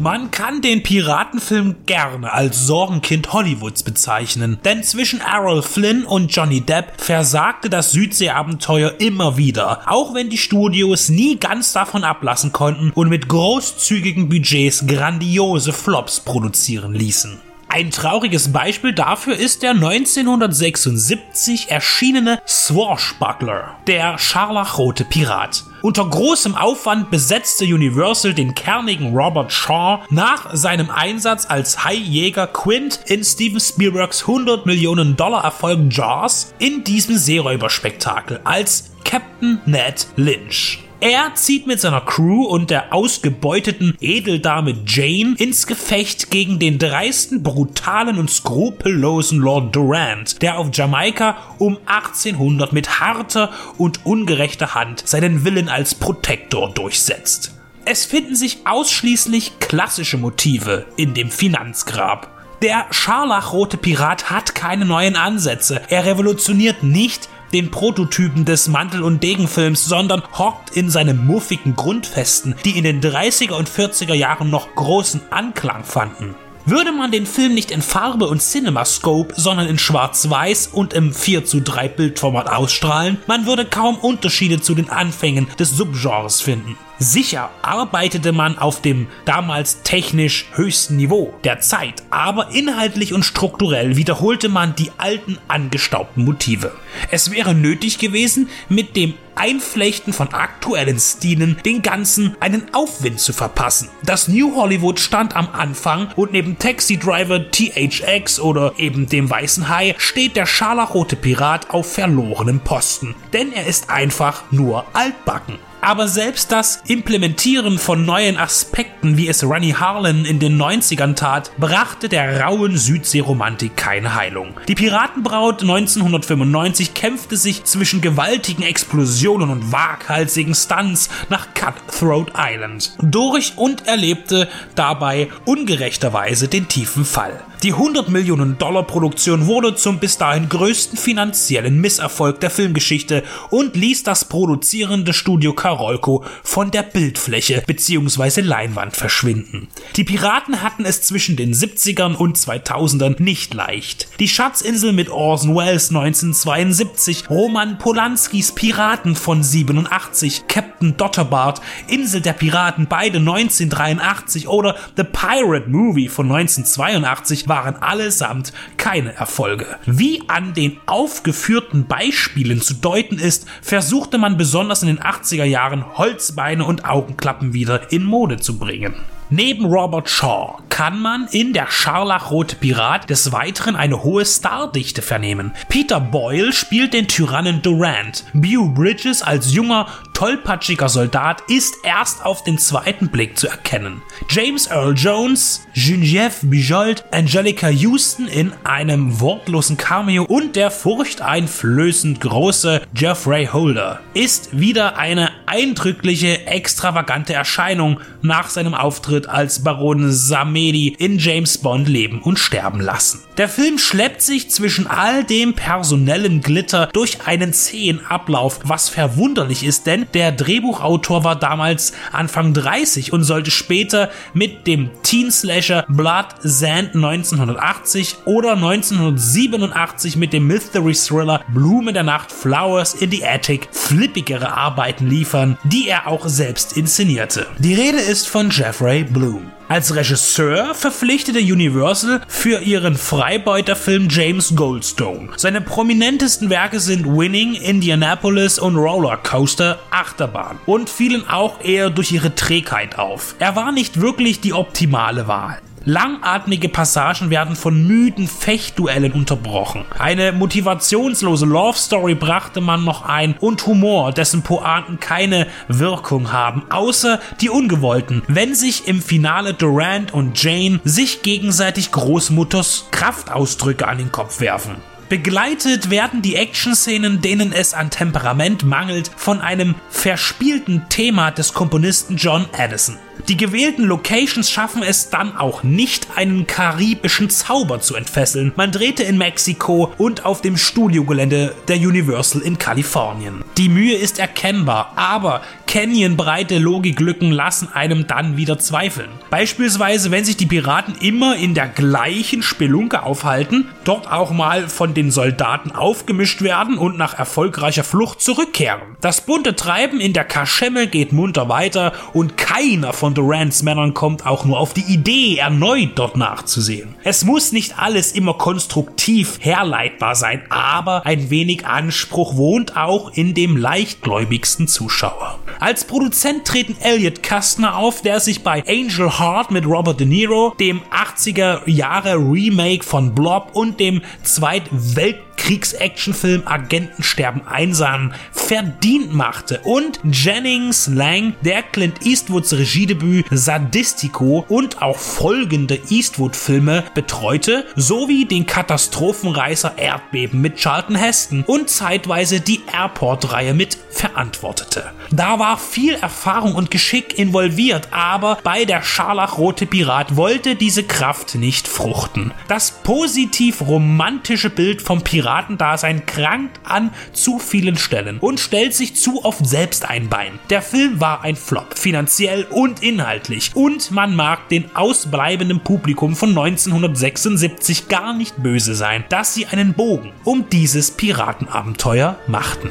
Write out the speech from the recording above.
Man kann den Piratenfilm gerne als Sorgenkind Hollywoods bezeichnen, denn zwischen Errol Flynn und Johnny Depp versagte das Südseeabenteuer immer wieder, auch wenn die Studios nie ganz davon ablassen konnten und mit großzügigen Budgets grandiose Flops produzieren ließen. Ein trauriges Beispiel dafür ist der 1976 erschienene Swashbuckler, der scharlachrote Pirat. Unter großem Aufwand besetzte Universal den kernigen Robert Shaw nach seinem Einsatz als Haijäger Quint in Steven Spielbergs 100 Millionen Dollar Erfolg Jaws in diesem Seeräuberspektakel als Captain Ned Lynch. Er zieht mit seiner Crew und der ausgebeuteten Edeldame Jane ins Gefecht gegen den dreisten, brutalen und skrupellosen Lord Durant, der auf Jamaika um 1800 mit harter und ungerechter Hand seinen Willen als Protektor durchsetzt. Es finden sich ausschließlich klassische Motive in dem Finanzgrab. Der scharlachrote Pirat hat keine neuen Ansätze. Er revolutioniert nicht, den Prototypen des Mantel- und Degenfilms, sondern hockt in seinen muffigen Grundfesten, die in den 30er und 40er Jahren noch großen Anklang fanden. Würde man den Film nicht in Farbe und CinemaScope, sondern in Schwarz-Weiß und im 4 zu 3 Bildformat ausstrahlen, man würde kaum Unterschiede zu den Anfängen des Subgenres finden. Sicher arbeitete man auf dem damals technisch höchsten Niveau der Zeit, aber inhaltlich und strukturell wiederholte man die alten angestaubten Motive. Es wäre nötig gewesen, mit dem Einflechten von aktuellen Stilen den Ganzen einen Aufwind zu verpassen. Das New Hollywood stand am Anfang und neben Taxi Driver, THX oder eben dem Weißen Hai steht der scharlachrote Pirat auf verlorenem Posten. Denn er ist einfach nur altbacken. Aber selbst das Implementieren von neuen Aspekten, wie es Ronnie Harlan in den 90ern tat, brachte der rauen Südseeromantik keine Heilung. Die Piratenbraut 1995 kämpfte sich zwischen gewaltigen Explosionen und waghalsigen Stunts nach Cutthroat Island durch und erlebte dabei ungerechterweise den tiefen Fall. Die 100 Millionen Dollar Produktion wurde zum bis dahin größten finanziellen Misserfolg der Filmgeschichte und ließ das produzierende Studio Karolko von der Bildfläche bzw. Leinwand verschwinden. Die Piraten hatten es zwischen den 70ern und 2000ern nicht leicht. Die Schatzinsel mit Orson Welles 1972, Roman Polanskis Piraten von 87, Captain Dotterbart, Insel der Piraten beide 1983 oder The Pirate Movie von 1982 waren allesamt keine Erfolge. Wie an den aufgeführten Beispielen zu deuten ist, versuchte man besonders in den 80er Jahren Holzbeine und Augenklappen wieder in Mode zu bringen. Neben Robert Shaw kann man in der Scharlachrote Pirat des Weiteren eine hohe Stardichte vernehmen. Peter Boyle spielt den Tyrannen Durant. Bew Bridges als junger, tollpatschiger Soldat ist erst auf den zweiten Blick zu erkennen. James Earl Jones, Genevieve Bijolt, Angelica Houston in einem wortlosen Cameo und der furchteinflößend große Jeffrey Holder ist wieder eine eindrückliche, extravagante Erscheinung nach seinem Auftritt als Baron Samedi in James Bond leben und sterben lassen. Der Film schleppt sich zwischen all dem personellen Glitter durch einen zähen Ablauf, was verwunderlich ist, denn der Drehbuchautor war damals Anfang 30 und sollte später mit dem Teen Slasher Blood Sand 1980 oder 1987 mit dem Mystery Thriller Blume der Nacht Flowers in the Attic flippigere Arbeiten liefern, die er auch selbst inszenierte. Die Rede ist von Jeffrey Bloom. Als Regisseur verpflichtete Universal für ihren Freibeuterfilm James Goldstone. Seine prominentesten Werke sind Winning, Indianapolis und Rollercoaster Achterbahn und fielen auch eher durch ihre Trägheit auf. Er war nicht wirklich die optimale Wahl. Langatmige Passagen werden von müden Fechtduellen unterbrochen. Eine motivationslose Love Story brachte man noch ein und Humor, dessen Pointen keine Wirkung haben, außer die ungewollten, wenn sich im Finale Durant und Jane sich gegenseitig Großmutters Kraftausdrücke an den Kopf werfen. Begleitet werden die Action-Szenen, denen es an Temperament mangelt, von einem verspielten Thema des Komponisten John Addison. Die gewählten Locations schaffen es dann auch nicht, einen karibischen Zauber zu entfesseln. Man drehte in Mexiko und auf dem Studiogelände der Universal in Kalifornien. Die Mühe ist erkennbar, aber Canyon-breite Logiklücken lassen einem dann wieder zweifeln. Beispielsweise, wenn sich die Piraten immer in der gleichen Spelunke aufhalten, dort auch mal von den Soldaten aufgemischt werden und nach erfolgreicher Flucht zurückkehren. Das bunte Treiben in der Kaschemme geht munter weiter und keiner von Durants Männern kommt auch nur auf die Idee, erneut dort nachzusehen. Es muss nicht alles immer konstruktiv herleitbar sein, aber ein wenig Anspruch wohnt auch in dem leichtgläubigsten Zuschauer. Als Produzent treten Elliot Kastner auf, der sich bei Angel Heart mit Robert De Niro, dem 80er Jahre Remake von Blob und dem Zweitweltkrieg Kriegs-Actionfilm Agenten sterben einsam verdient machte und Jennings Lang, der Clint Eastwoods Regiedebüt Sadistico und auch folgende Eastwood-Filme betreute, sowie den Katastrophenreißer Erdbeben mit Charlton Heston und zeitweise die Airport-Reihe mit verantwortete. Da war viel Erfahrung und Geschick involviert, aber bei der Scharlachrote Pirat wollte diese Kraft nicht fruchten. Das positiv romantische Bild vom Piratendasein krankt an zu vielen Stellen und stellt sich zu oft selbst ein Bein. Der Film war ein Flop, finanziell und inhaltlich, und man mag den ausbleibenden Publikum von 1976 gar nicht böse sein, dass sie einen Bogen um dieses Piratenabenteuer machten.